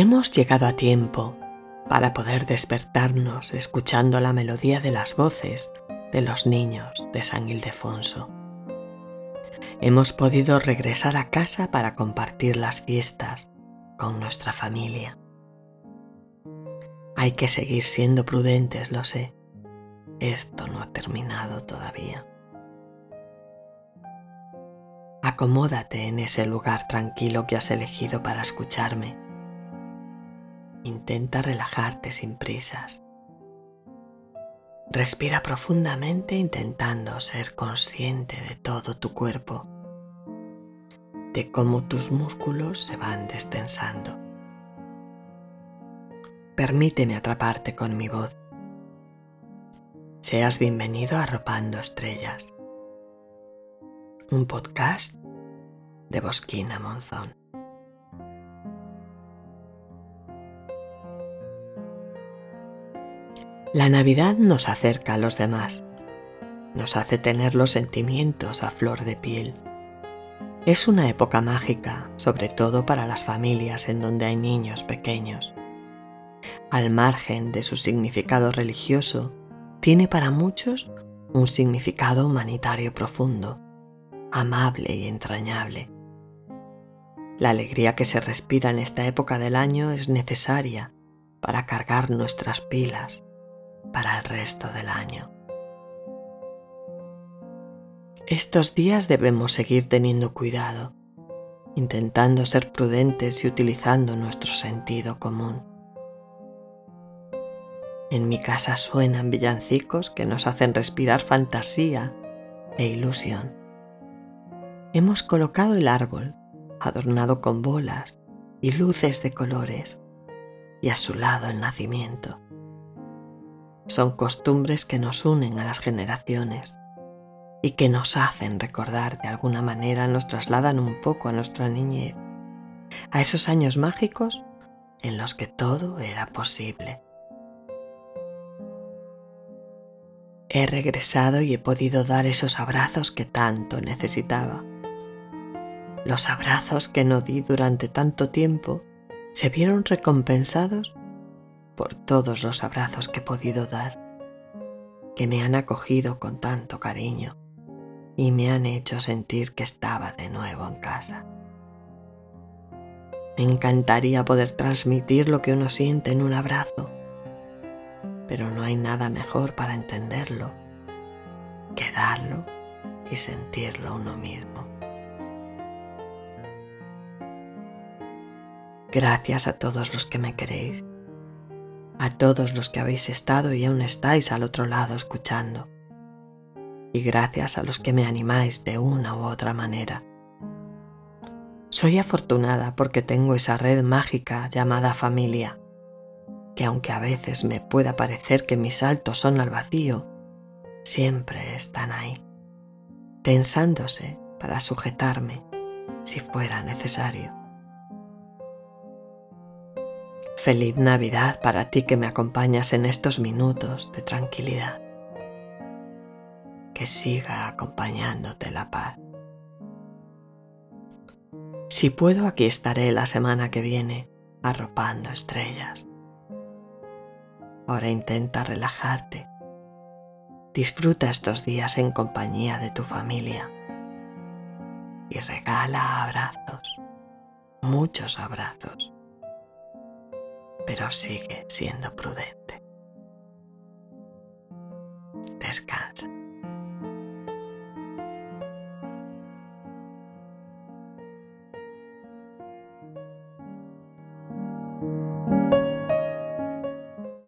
Hemos llegado a tiempo para poder despertarnos escuchando la melodía de las voces de los niños de San Ildefonso. Hemos podido regresar a casa para compartir las fiestas con nuestra familia. Hay que seguir siendo prudentes, lo sé. Esto no ha terminado todavía. Acomódate en ese lugar tranquilo que has elegido para escucharme. Intenta relajarte sin prisas. Respira profundamente intentando ser consciente de todo tu cuerpo, de cómo tus músculos se van destensando. Permíteme atraparte con mi voz. Seas bienvenido a Arropando Estrellas, un podcast de Bosquina Monzón. La Navidad nos acerca a los demás, nos hace tener los sentimientos a flor de piel. Es una época mágica, sobre todo para las familias en donde hay niños pequeños. Al margen de su significado religioso, tiene para muchos un significado humanitario profundo, amable y entrañable. La alegría que se respira en esta época del año es necesaria para cargar nuestras pilas para el resto del año. Estos días debemos seguir teniendo cuidado, intentando ser prudentes y utilizando nuestro sentido común. En mi casa suenan villancicos que nos hacen respirar fantasía e ilusión. Hemos colocado el árbol, adornado con bolas y luces de colores, y a su lado el nacimiento. Son costumbres que nos unen a las generaciones y que nos hacen recordar de alguna manera, nos trasladan un poco a nuestra niñez, a esos años mágicos en los que todo era posible. He regresado y he podido dar esos abrazos que tanto necesitaba. Los abrazos que no di durante tanto tiempo se vieron recompensados por todos los abrazos que he podido dar, que me han acogido con tanto cariño y me han hecho sentir que estaba de nuevo en casa. Me encantaría poder transmitir lo que uno siente en un abrazo, pero no hay nada mejor para entenderlo que darlo y sentirlo uno mismo. Gracias a todos los que me queréis a todos los que habéis estado y aún estáis al otro lado escuchando. Y gracias a los que me animáis de una u otra manera. Soy afortunada porque tengo esa red mágica llamada familia, que aunque a veces me pueda parecer que mis saltos son al vacío, siempre están ahí, tensándose para sujetarme si fuera necesario. Feliz Navidad para ti que me acompañas en estos minutos de tranquilidad. Que siga acompañándote la paz. Si puedo, aquí estaré la semana que viene arropando estrellas. Ahora intenta relajarte. Disfruta estos días en compañía de tu familia y regala abrazos, muchos abrazos pero sigue siendo prudente. Descansa.